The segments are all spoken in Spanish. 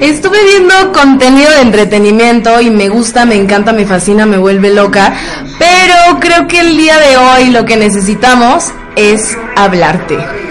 Estuve viendo contenido de entretenimiento y me gusta, me encanta, me fascina, me vuelve loca, pero creo que el día de hoy lo que necesitamos es hablarte.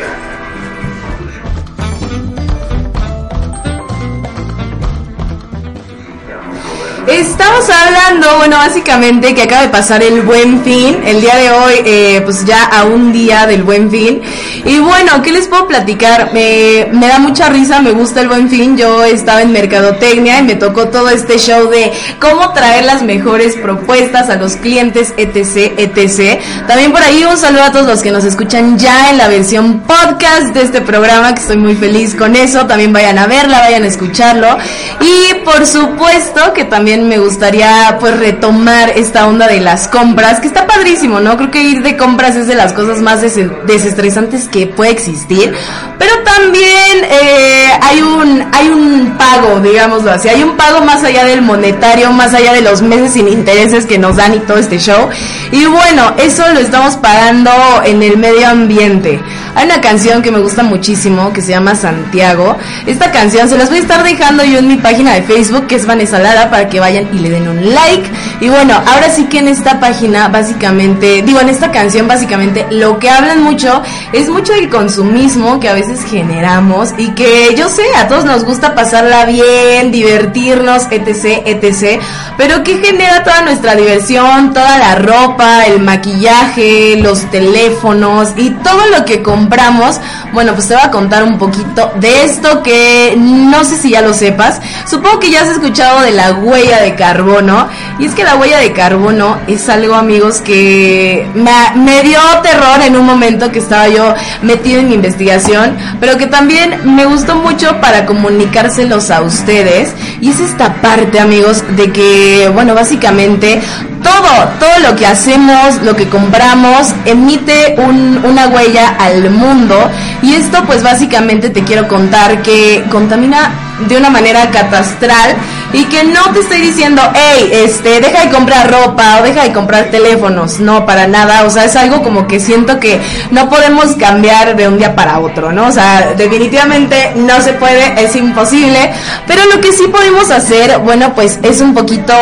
Estamos hablando, bueno, básicamente que acaba de pasar el buen fin, el día de hoy, eh, pues ya a un día del buen fin. Y bueno, ¿qué les puedo platicar? Me, me da mucha risa, me gusta el buen fin. Yo estaba en Mercadotecnia y me tocó todo este show de cómo traer las mejores propuestas a los clientes, etc, etc. También por ahí un saludo a todos los que nos escuchan ya en la versión podcast de este programa, que estoy muy feliz con eso. También vayan a verla, vayan a escucharlo. Y por supuesto que también me gustaría pues retomar esta onda de las compras, que está padrísimo, ¿no? Creo que ir de compras es de las cosas más desestresantes que puede existir, pero también eh, hay un hay un pago, digámoslo así, hay un pago más allá del monetario, más allá de los meses sin intereses que nos dan y todo este show. Y bueno, eso lo estamos pagando en el medio ambiente. Hay una canción que me gusta muchísimo que se llama Santiago. Esta canción se las voy a estar dejando yo en mi página de Facebook, que es Vanessa Lara, para que vayan y le den un like. Y bueno, ahora sí que en esta página, básicamente, digo, en esta canción, básicamente, lo que hablan mucho es mucho del consumismo que a veces generamos y que yo sé, a todos nos gusta pasarla bien, divertirnos, etc., etc., pero que genera toda nuestra diversión, toda la ropa, el maquillaje, los teléfonos y todo lo que compramos. Bueno, pues te voy a contar un poquito de esto que no sé si ya lo sepas. Supongo que ya has escuchado de la huella de carbono. Y es que la huella de carbono es algo, amigos, que me, dio terror en un momento que estaba yo metido en mi investigación, pero que también me gustó mucho para comunicárselos a ustedes. Y es esta parte, amigos, de que, bueno, básicamente todo, todo lo que hacemos, lo que compramos, emite una huella al mundo. Y esto pues básicamente te quiero contar que contamina de una manera catastral y que no te estoy diciendo, hey, este, deja de comprar ropa o deja de comprar teléfonos, no, para nada, o sea, es algo como que siento que no podemos cambiar de un día para otro, ¿no? O sea, definitivamente no se puede, es imposible, pero lo que sí podemos hacer, bueno, pues es un poquito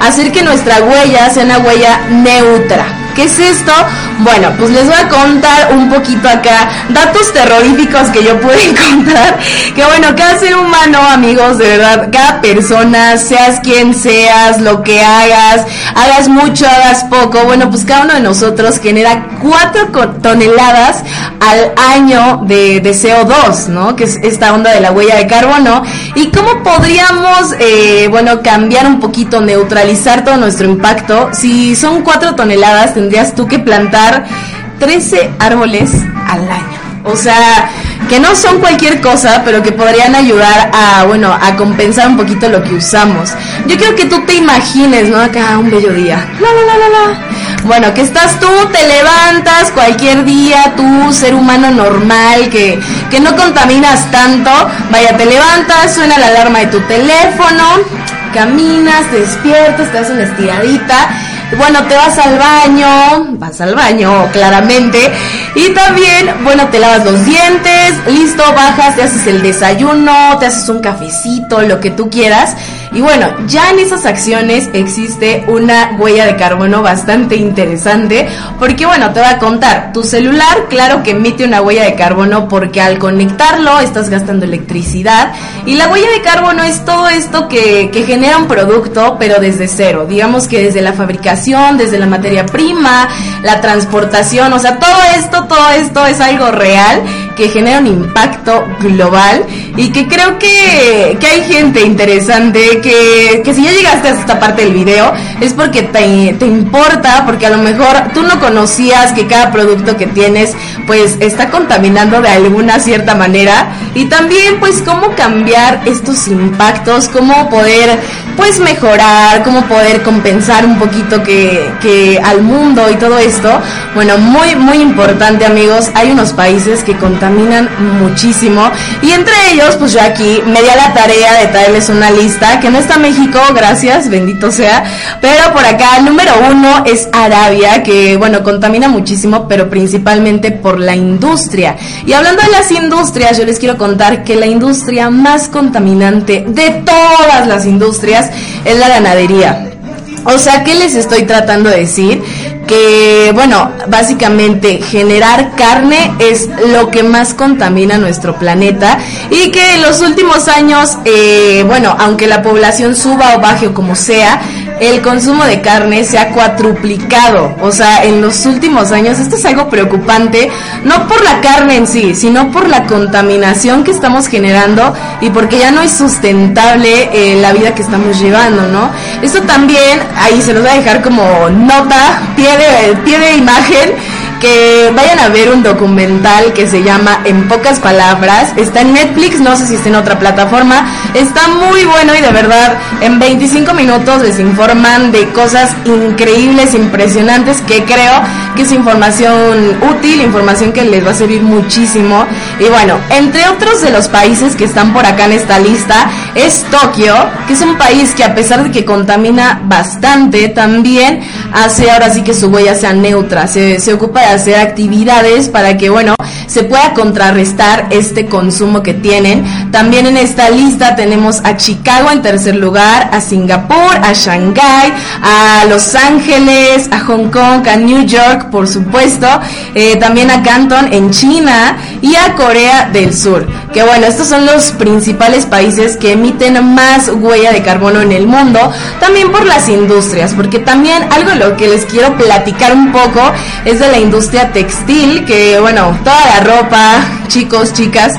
hacer que nuestra huella sea una huella neutra. ¿Qué es esto? Bueno, pues les voy a contar un poquito acá datos terroríficos que yo pude encontrar. Que bueno, cada ser humano, amigos, de verdad, cada persona, seas quien seas, lo que hagas, hagas mucho, hagas poco, bueno, pues cada uno de nosotros genera 4 toneladas al año de, CO2, ¿no? Que es esta onda de la huella de carbono. ¿Y cómo podríamos, eh, bueno, cambiar un poquito, neutralizar todo nuestro impacto? Si son 4 toneladas, tendrías tú que plantar 13 árboles al año. O sea, que no son cualquier cosa, pero que podrían ayudar a, bueno, a compensar un poquito lo que usamos. Yo quiero que tú te imagines, ¿no? Acá un bello día. La, la, la, la, Bueno, que estás tú, te levantas cualquier día, tú, ser humano normal, que, que no contaminas tanto. Vaya, te levantas, suena la alarma de tu teléfono, caminas, te despiertas, te das una estiradita bueno, te vas al baño, vas al baño, claramente. Y también, bueno, te lavas los dientes, listo, bajas, te haces el desayuno, te haces un cafecito, lo que tú quieras. Y bueno, ya en esas acciones existe una huella de carbono bastante interesante, porque bueno, te voy a contar, tu celular claro que emite una huella de carbono porque al conectarlo estás gastando electricidad y la huella de carbono es todo esto que, que genera un producto pero desde cero, digamos que desde la fabricación, desde la materia prima, la transportación, o sea, todo esto, todo esto es algo real que genera un impacto global y que creo que, que hay gente interesante que, que, si ya llegaste a esta parte del video es porque te, te importa, porque a lo mejor tú no conocías que cada producto que tienes pues está contaminando de alguna cierta manera y también pues cómo cambiar estos impactos, cómo poder pues mejorar, cómo poder compensar un poquito que, al mundo y todo esto. Bueno, muy muy importante amigos, hay unos países que contaminan muchísimo. Y entre ellos, pues yo aquí me di a la tarea de traerles una lista, que no está México, gracias, bendito sea. Pero por acá, número uno es Arabia, que bueno, contamina muchísimo, pero principalmente por la industria. Y hablando de las industrias, yo les quiero contar que la industria más contaminante de todas las industrias es la ganadería. O sea, ¿qué les estoy tratando de decir? Que, bueno, básicamente generar carne es lo que más contamina nuestro planeta y que en los últimos años, eh, bueno, aunque la población suba o baje o como sea, el consumo de carne se ha cuatruplicado. O sea, en los últimos años esto es algo preocupante, no por la carne en sí, sino por la contaminación que estamos generando y porque ya no es sustentable eh, la vida que estamos llevando, ¿no? Esto también, ahí se nos va a dejar como nota, pie de, pie de imagen que vayan a ver un documental que se llama En pocas palabras. Está en Netflix, no sé si está en otra plataforma. Está muy bueno y de verdad en 25 minutos les informan de cosas increíbles, impresionantes que creo que es información útil, información que les va a servir muchísimo. Y bueno, entre otros de los países que están por acá en esta lista es Tokio, que es un país que a pesar de que contamina bastante, también hace ahora sí que su huella sea neutra, se, se ocupa hacer actividades para que, bueno, se pueda contrarrestar este consumo que tienen. También en esta lista tenemos a Chicago en tercer lugar, a Singapur, a Shanghai, a Los Ángeles, a Hong Kong, a New York, por supuesto, eh, también a Canton en China y a Corea del Sur. Que bueno, estos son los principales países que emiten más huella de carbono en el mundo, también por las industrias, porque también algo de lo que les quiero platicar un poco es de la industria textil, que bueno, toda la ropa, chicos, chicas,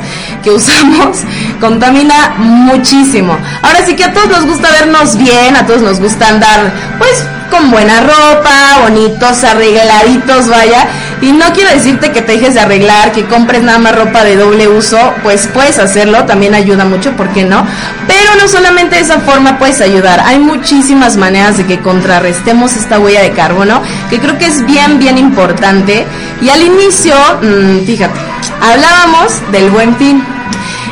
que usamos contamina muchísimo. Ahora sí que a todos nos gusta vernos bien, a todos nos gusta andar pues con buena ropa, bonitos, arregladitos, vaya. Y no quiero decirte que te dejes de arreglar, que compres nada más ropa de doble uso, pues puedes hacerlo, también ayuda mucho, ¿por qué no? Pero no solamente de esa forma puedes ayudar, hay muchísimas maneras de que contrarrestemos esta huella de carbono, que creo que es bien, bien importante. Y al inicio, mmm, fíjate, hablábamos del buen fin.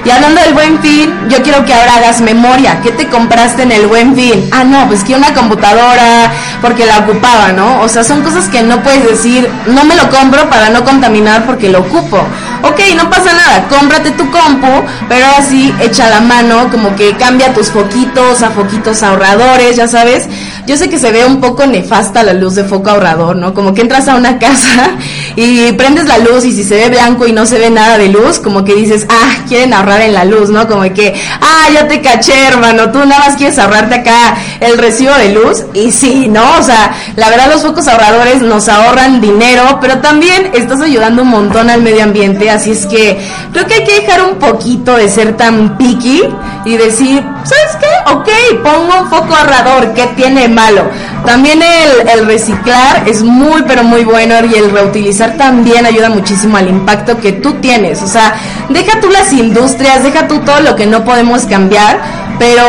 Y hablando del buen fin, yo quiero que ahora hagas memoria. ¿Qué te compraste en el buen fin? Ah, no, pues que una computadora, porque la ocupaba, ¿no? O sea, son cosas que no puedes decir, no me lo compro para no contaminar porque lo ocupo. Ok, no pasa nada, cómprate tu compu, pero así echa la mano, como que cambia tus foquitos a foquitos ahorradores, ya sabes. Yo sé que se ve un poco nefasta la luz de foco ahorrador, ¿no? Como que entras a una casa y prendes la luz y si se ve blanco y no se ve nada de luz, como que dices, ah, quieren ahorrar en la luz, ¿no? Como que, ah, ya te caché, hermano, tú nada más quieres ahorrarte acá el recibo de luz. Y sí, ¿no? O sea, la verdad los focos ahorradores nos ahorran dinero, pero también estás ayudando un montón al medio ambiente, así es que creo que hay que dejar un poquito de ser tan picky y decir, ¿sabes qué? Ok, pongo un foco ahorrador, ¿qué tiene malo? También el, el reciclar es muy, pero muy bueno y el reutilizar también ayuda muchísimo al impacto que tú tienes. O sea, deja tú las industrias, deja tú todo lo que no podemos cambiar, pero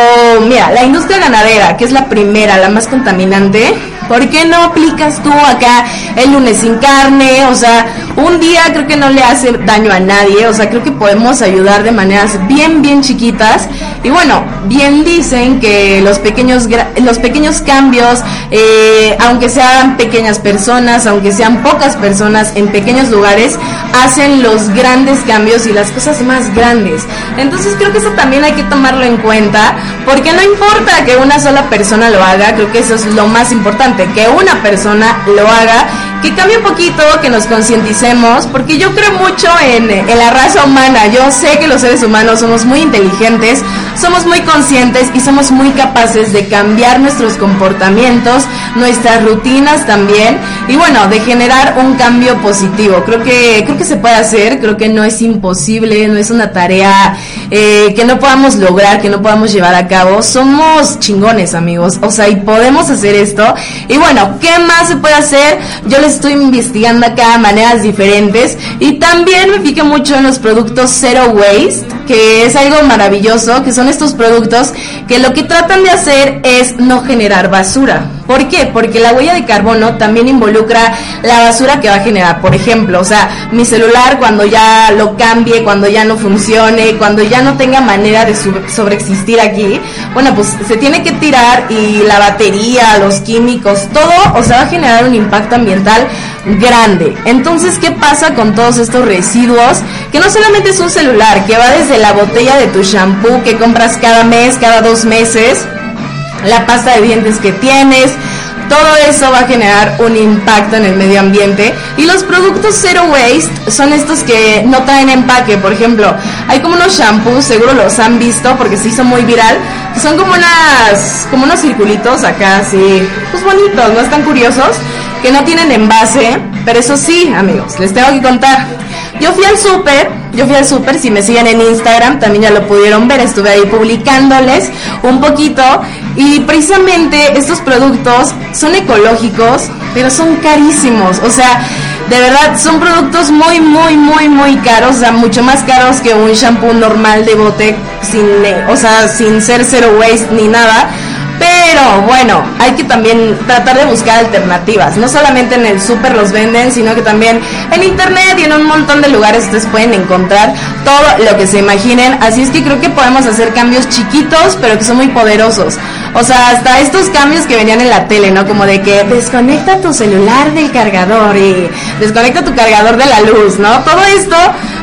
mira, la industria ganadera, que es la primera, la más contaminante, ¿por qué no aplicas tú acá el lunes sin carne? O sea, un día creo que no le hace daño a nadie, o sea, creo que podemos ayudar de maneras bien, bien chiquitas. Y bueno, bien dicen que los pequeños, los pequeños cambios, eh, aunque sean pequeñas personas, aunque sean pocas personas en pequeños lugares, hacen los grandes cambios y las cosas más grandes. Entonces creo que eso también hay que tomarlo en cuenta, porque no importa que una sola persona lo haga, creo que eso es lo más importante, que una persona lo haga, que cambie un poquito, que nos concienticemos, porque yo creo mucho en, la raza humana, yo sé que los seres humanos somos muy inteligentes, somos muy conscientes y somos muy capaces de cambiar nuestros comportamientos, nuestras rutinas también y bueno, de generar un cambio positivo. Creo que creo que se puede hacer, creo que no es imposible, no es una tarea eh, que no podamos lograr, que no podamos llevar a cabo. Somos chingones, amigos, o sea, y podemos hacer esto. Y bueno, ¿qué más se puede hacer? Yo les estoy investigando acá maneras diferentes y también me fijé mucho en los productos Zero Waste, que es algo maravilloso, que son estos productos que lo que tratan de hacer es no generar basura. ¿Por qué? Porque la huella de carbono también involucra la basura que va a generar. Por ejemplo, o sea, mi celular cuando ya lo cambie, cuando ya no funcione, cuando ya no tenga manera de sobreexistir aquí, bueno, pues se tiene que tirar y la batería, los químicos, todo, o sea, va a generar un impacto ambiental grande. Entonces, ¿qué pasa con todos estos residuos? Que no solamente es un celular, que va desde la botella de tu shampoo que compras cada mes, cada dos meses, la pasta de dientes que tienes, todo eso va a generar un impacto en el medio ambiente. Y los productos zero waste son estos que no traen empaque. Por ejemplo, hay como unos shampoos, seguro los han visto porque se hizo muy viral, que son como unas, como unos circulitos acá así, pues bonitos, no están curiosos, que no tienen envase. Pero eso sí, amigos, les tengo que contar. Yo fui al súper, yo fui al súper, si me siguen en Instagram también ya lo pudieron ver, estuve ahí publicándoles un poquito y precisamente estos productos son ecológicos, pero son carísimos, o sea, de verdad son productos muy, muy, muy, muy caros, o sea, mucho más caros que un shampoo normal de bote, sin, o sea, sin ser zero waste ni nada pero bueno, hay que también tratar de buscar alternativas. No solamente en el súper los venden, sino que también en internet y en un montón de lugares ustedes pueden encontrar todo lo que se imaginen. Así es que creo que podemos hacer cambios chiquitos, pero que son muy poderosos. O sea, hasta estos cambios que venían en la tele, ¿no? Como de que desconecta tu celular del cargador y desconecta tu cargador de la luz, ¿no? Todo esto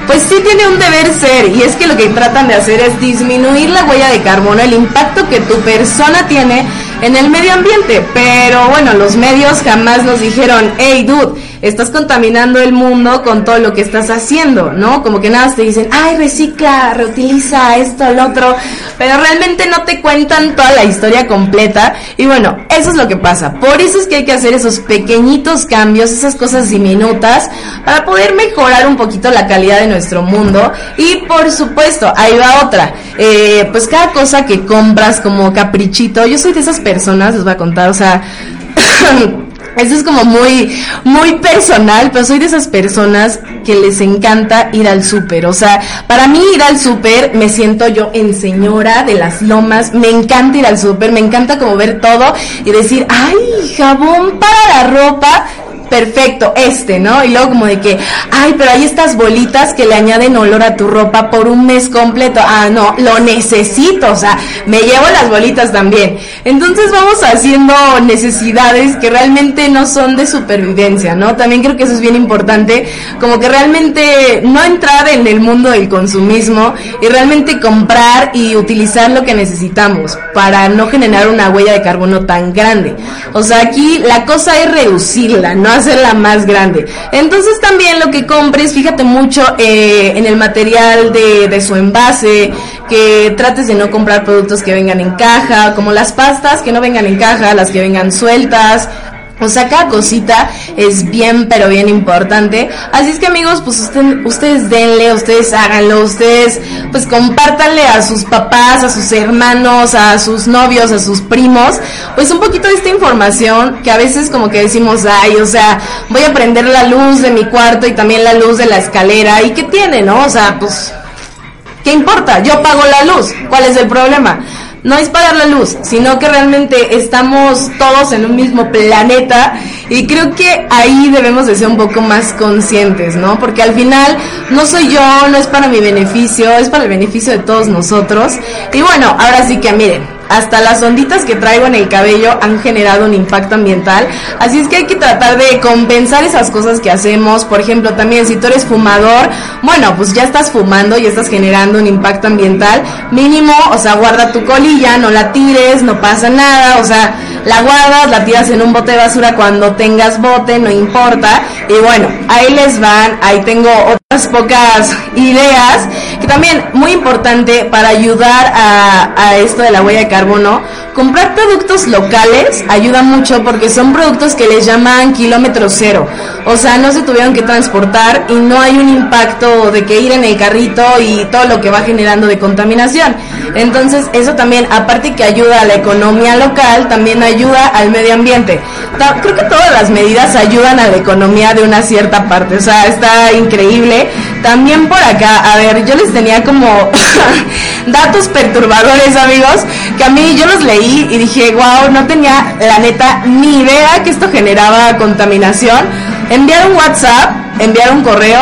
pues sí tiene un deber ser y es que lo que tratan de hacer es disminuir la huella de carbono, el impacto que tu persona tiene en el medio ambiente. Pero bueno, los medios jamás nos dijeron, hey dude, estás contaminando el mundo con todo lo que estás haciendo, ¿no? Como que nada, te dicen, ay, recicla, reutiliza esto, lo otro, pero realmente no te cuentan toda la historia completa. Y bueno, eso es lo que pasa. Por eso es que hay que hacer esos pequeñitos cambios, esas cosas diminutas, para poder mejorar un poquito la calidad de nuestro mundo. Y por supuesto, ahí va otra. Eh, pues cada cosa que compras como caprichito, yo soy de esas personas, les voy a contar, o sea, Eso es como muy, muy personal, pero soy de esas personas que les encanta ir al súper. O sea, para mí ir al súper me siento yo en señora de las lomas. Me encanta ir al súper, me encanta como ver todo y decir, ay, jabón para la ropa perfecto, este, ¿no? Y luego como de que, ay, pero hay estas bolitas que le añaden olor a tu ropa por un mes completo. Ah, no, lo necesito, o sea, me llevo las bolitas también. Entonces vamos haciendo necesidades que realmente no son de supervivencia, ¿no? También creo que eso es bien importante, como que realmente no entrar en el mundo del consumismo y realmente comprar y utilizar lo que necesitamos para no generar una huella de carbono tan grande. O sea, aquí la cosa es reducirla, no la más grande. Entonces también lo que compres, fíjate mucho eh, en el material de, de su envase, que trates de no comprar productos que vengan en caja, como las pastas que no vengan en caja, las que vengan sueltas, o sea, cada cosita es bien, pero bien importante. Así es que amigos, pues ustedes denle, ustedes háganlo, ustedes pues compártanle a sus papás, a sus hermanos, a sus novios, a sus primos, pues un poquito de esta información que a veces como que decimos, ay, o sea, voy a prender la luz de mi cuarto y también la luz de la escalera. ¿Y qué tiene, no? O sea, pues, ¿qué importa? Yo pago la luz. ¿Cuál es el problema? No es pagar la luz, sino que realmente estamos todos en un mismo planeta y creo que ahí debemos de ser un poco más conscientes, ¿no? Porque al final no soy yo, no es para mi beneficio, es para el beneficio de todos nosotros. Y bueno, ahora sí que miren, hasta las onditas que traigo en el cabello han generado un impacto ambiental. Así es que hay que tratar de compensar esas cosas que hacemos. Por ejemplo, también si tú eres fumador, bueno, pues ya estás fumando y estás generando un impacto ambiental. Mínimo, o sea, guarda tu colilla, no la tires, no pasa nada. O sea, la guardas, la tiras en un bote de basura cuando tengas bote, no importa. Y bueno, ahí les van, ahí tengo pocas ideas que también muy importante para ayudar a, a esto de la huella de carbono comprar productos locales ayuda mucho porque son productos que les llaman kilómetro cero. O sea, no se tuvieron que transportar y no hay un impacto de que ir en el carrito y todo lo que va generando de contaminación. Entonces, eso también, aparte que ayuda a la economía local, también ayuda al medio ambiente. Creo que todas las medidas ayudan a la economía de una cierta parte. O sea, está increíble. También por acá, a ver, yo les tenía como datos perturbadores, amigos, que a mí yo los leí y dije, wow, no tenía la neta ni idea que esto generaba contaminación. Enviar un WhatsApp, enviar un correo,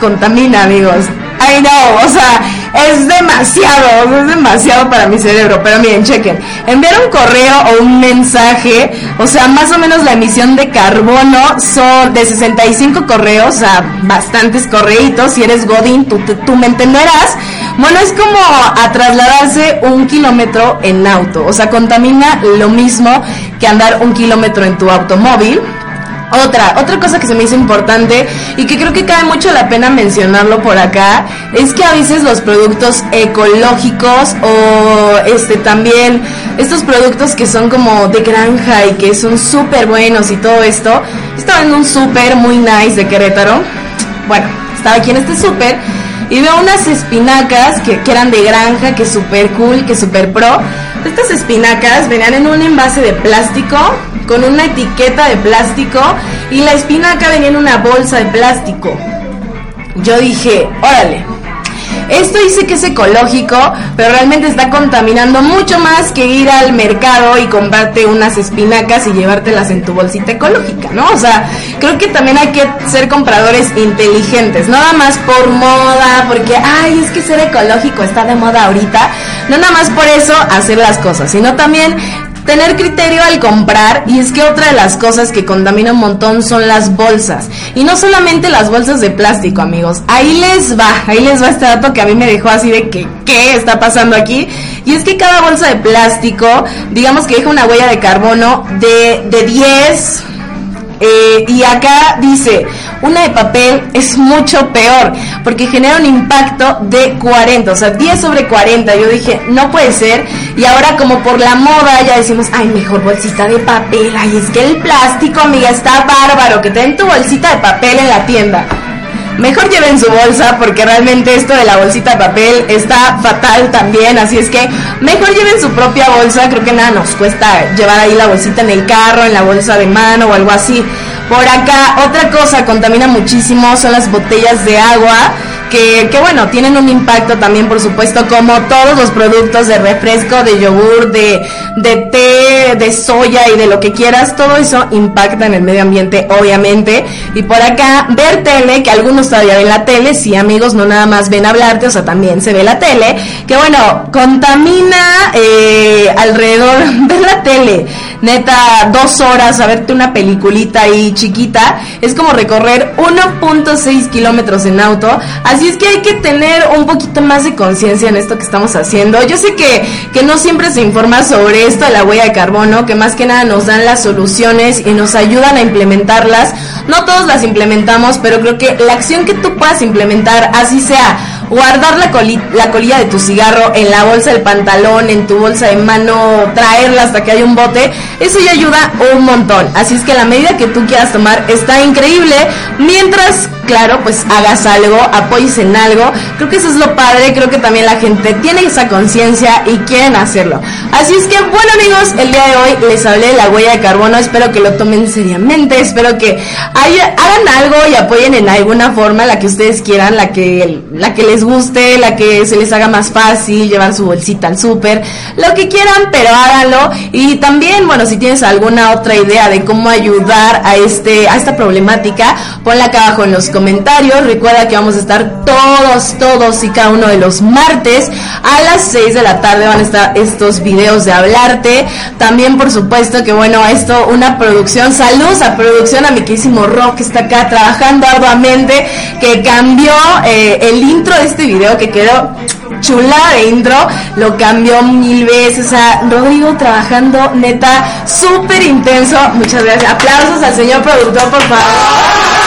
contamina, amigos. I know, o sea, es demasiado, es demasiado para mi cerebro. Pero miren, chequen, enviar un correo o un mensaje, o sea, más o menos la emisión de carbono son de 65 correos, o sea, bastantes correitos. Si eres Godín, tú, tú me entenderás. Bueno, es como a trasladarse un kilómetro en auto, o sea, contamina lo mismo que andar un kilómetro en tu automóvil. Otra, otra cosa que se me hizo importante y que creo que cae mucho la pena mencionarlo por acá es que a veces los productos ecológicos o este también estos productos que son como de granja y que son súper buenos y todo esto. Estaba en un súper muy nice de Querétaro. Bueno, estaba aquí en este súper y veo unas espinacas que, eran de granja, que súper cool, que súper pro. Estas espinacas venían en un envase de plástico con una etiqueta de plástico y la espinaca venía en una bolsa de plástico. Yo dije, órale, esto dice que es ecológico, pero realmente está contaminando mucho más que ir al mercado y comprarte unas espinacas y llevártelas en tu bolsita ecológica, ¿no? O sea, creo que también hay que ser compradores inteligentes, nada más por moda, porque, ay, es que ser ecológico está de moda ahorita, no nada más por eso hacer las cosas, sino también tener criterio al comprar y es que otra de las cosas que contamina un montón son las bolsas. Y no solamente las bolsas de plástico amigos. Ahí les va ahí les va este dato que a mí me dejó así de que qué está pasando aquí y es que cada bolsa de plástico digamos que deja una huella de carbono de, de 10 eh, y acá dice, una de papel es mucho peor, porque genera un impacto de 40, o sea, 10 sobre 40. Yo dije, no puede ser. Y ahora como por la moda ya decimos, ay, mejor bolsita de papel. Ay, es que el plástico, amiga, está bárbaro, que te den tu bolsita de papel en la tienda mejor lleven su bolsa porque realmente esto de la bolsita de papel está fatal también, así es que mejor lleven su propia bolsa, creo que nada nos cuesta llevar ahí la bolsita en el carro, en la bolsa de mano o algo así. Por acá, otra cosa contamina muchísimo son las botellas de agua que, bueno, tienen un impacto también, por supuesto, como todos los productos de refresco, de yogur, de, de té, de soya y de lo que quieras, todo eso impacta en el medio ambiente, obviamente. Y por acá, ver tele, que algunos todavía ven la tele, sí, amigos, no nada más ven hablarte, o sea, también se ve la tele, que bueno, contamina eh, alrededor de la tele, neta, dos horas a verte una peliculita ahí chiquita, es como recorrer 1.6 kilómetros en auto, Así es que hay que tener un poquito más de conciencia en esto que estamos haciendo. Yo sé que, que no siempre se informa sobre esto de la huella de carbono, que más que nada nos dan las soluciones y nos ayudan a implementarlas. No todos las implementamos, pero creo que la acción que tú puedas implementar, así sea guardar la, la colilla de tu cigarro en la bolsa del pantalón, en tu bolsa de mano, traerla hasta que haya un bote, eso ya ayuda un montón. Así es que la medida que tú quieras tomar está increíble, mientras, claro, pues hagas algo, apoyes en algo. Creo que eso es lo padre, creo que también la gente tiene esa conciencia y quieren hacerlo. Así es que, bueno amigos, el día de hoy les hablé de la huella de carbono, espero que lo tomen seriamente, espero que hagan algo y apoyen en alguna forma la que ustedes quieran, la que, la que les guste, la que se les haga más fácil, llevar su bolsita al súper, lo que quieran, pero háganlo. Y también, bueno, si tienes alguna otra idea de cómo ayudar a este, a esta problemática, ponla acá abajo en los comentarios. Recuerda que vamos a estar todos, todos y cada uno de los martes a las 6 de la tarde van a estar estos videos de hablarte. También, por supuesto, que bueno, esto, una producción, saludos a producción, a mi querísimo Rock que está acá trabajando arduamente, que cambió eh, el intro de este video que quedó chula de intro, lo cambió mil veces. Sea, Rodrigo trabajando neta súper intenso. Muchas gracias. Aplausos al señor productor, por favor.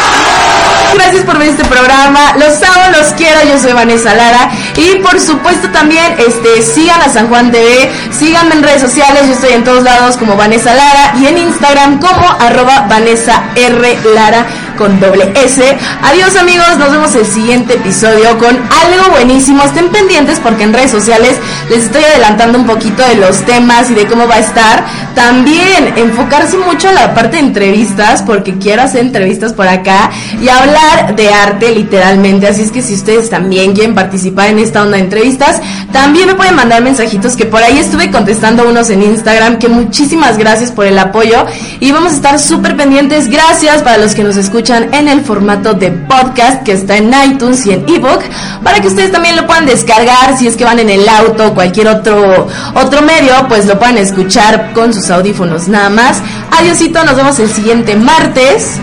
Gracias por ver este programa. Los amo, los quiero. Yo soy Vanessa Lara. Y por supuesto también este, sigan a San Juan TV. Síganme en redes sociales. Yo estoy en todos lados como Vanessa Lara. Y en Instagram como arroba Vanessa R. Lara con doble S. Adiós amigos, nos vemos el siguiente episodio con algo buenísimo. Estén pendientes porque en redes sociales les estoy adelantando un poquito de los temas y de cómo va a estar. También enfocarse mucho a la parte de entrevistas porque quiero hacer entrevistas por acá y hablar de arte literalmente. Así es que si ustedes también quieren participar en esta onda de entrevistas, también me pueden mandar mensajitos que por ahí estuve contestando unos en Instagram. Que muchísimas gracias por el apoyo y vamos a estar súper pendientes. Gracias para los que nos en el formato de podcast que está en iTunes y en ebook para que ustedes también lo puedan descargar si es que van en el auto o cualquier otro otro medio, pues lo puedan escuchar con sus audífonos nada más. Adiósito, nos vemos el siguiente martes.